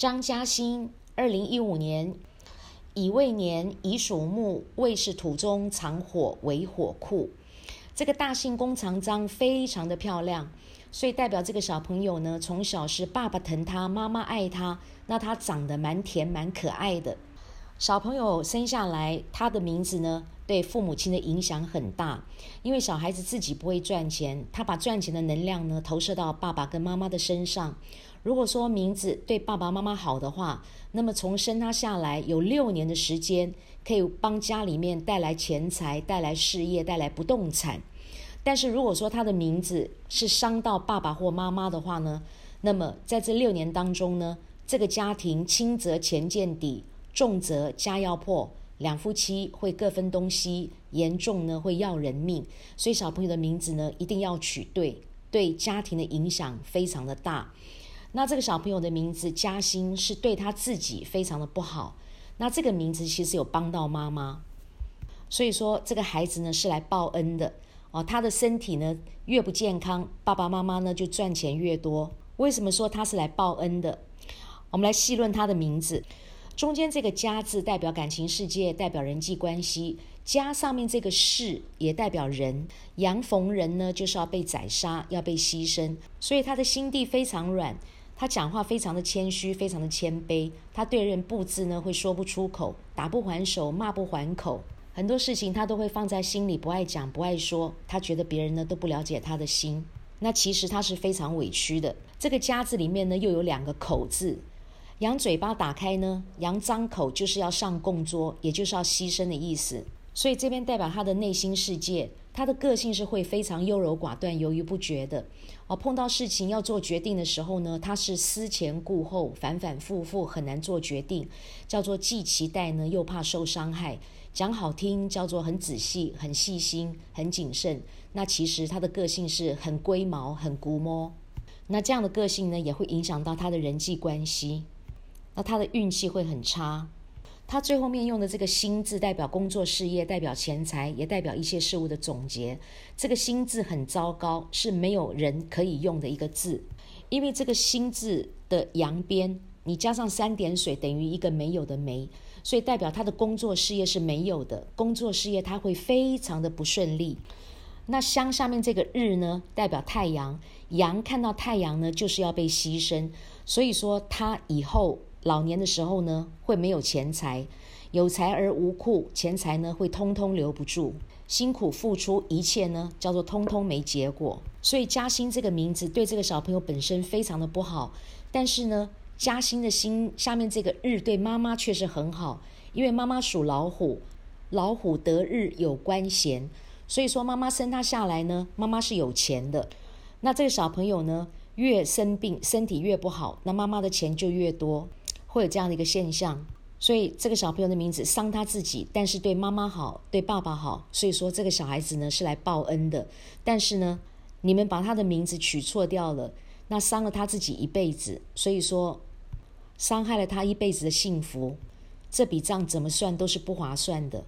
张嘉欣，二零一五年乙未年乙属木，未是土中藏火为火库。这个大姓弓长张非常的漂亮，所以代表这个小朋友呢，从小是爸爸疼他，妈妈爱他，那他长得蛮甜蛮可爱的。小朋友生下来，他的名字呢，对父母亲的影响很大，因为小孩子自己不会赚钱，他把赚钱的能量呢，投射到爸爸跟妈妈的身上。如果说名字对爸爸妈妈好的话，那么从生他下来有六年的时间，可以帮家里面带来钱财、带来事业、带来不动产。但是如果说他的名字是伤到爸爸或妈妈的话呢，那么在这六年当中呢，这个家庭轻则钱见底，重则家要破，两夫妻会各分东西，严重呢会要人命。所以小朋友的名字呢一定要取对，对家庭的影响非常的大。那这个小朋友的名字嘉欣是对他自己非常的不好。那这个名字其实有帮到妈妈，所以说这个孩子呢是来报恩的哦。他的身体呢越不健康，爸爸妈妈呢就赚钱越多。为什么说他是来报恩的？我们来细论他的名字。中间这个“家”字代表感情世界，代表人际关系；“家”上面这个“士”也代表人。阳逢人呢就是要被宰杀，要被牺牲，所以他的心地非常软。他讲话非常的谦虚，非常的谦卑。他对人不字呢会说不出口，打不还手，骂不还口。很多事情他都会放在心里，不爱讲，不爱说。他觉得别人呢都不了解他的心。那其实他是非常委屈的。这个家字里面呢又有两个口字，羊嘴巴打开呢，羊张口就是要上供桌，也就是要牺牲的意思。所以这边代表他的内心世界。他的个性是会非常优柔寡断、犹豫不决的哦。碰到事情要做决定的时候呢，他是思前顾后、反反复复，很难做决定，叫做既期待呢又怕受伤害。讲好听叫做很仔细、很细心、很谨慎。那其实他的个性是很龟毛、很估摸。那这样的个性呢，也会影响到他的人际关系。那他的运气会很差。他最后面用的这个“心”字，代表工作事业，代表钱财，也代表一些事物的总结。这个“心”字很糟糕，是没有人可以用的一个字，因为这个“心”字的阳边，你加上三点水，等于一个没有的“没”，所以代表他的工作事业是没有的。工作事业他会非常的不顺利。那香下面这个“日”呢，代表太阳，阳看到太阳呢，就是要被牺牲，所以说他以后。老年的时候呢，会没有钱财，有财而无库，钱财呢会通通留不住，辛苦付出一切呢，叫做通通没结果。所以嘉兴这个名字对这个小朋友本身非常的不好，但是呢，嘉兴的心下面这个日对妈妈却是很好，因为妈妈属老虎，老虎得日有官衔，所以说妈妈生他下来呢，妈妈是有钱的。那这个小朋友呢，越生病身体越不好，那妈妈的钱就越多。会有这样的一个现象，所以这个小朋友的名字伤他自己，但是对妈妈好，对爸爸好，所以说这个小孩子呢是来报恩的。但是呢，你们把他的名字取错掉了，那伤了他自己一辈子，所以说伤害了他一辈子的幸福，这笔账怎么算都是不划算的。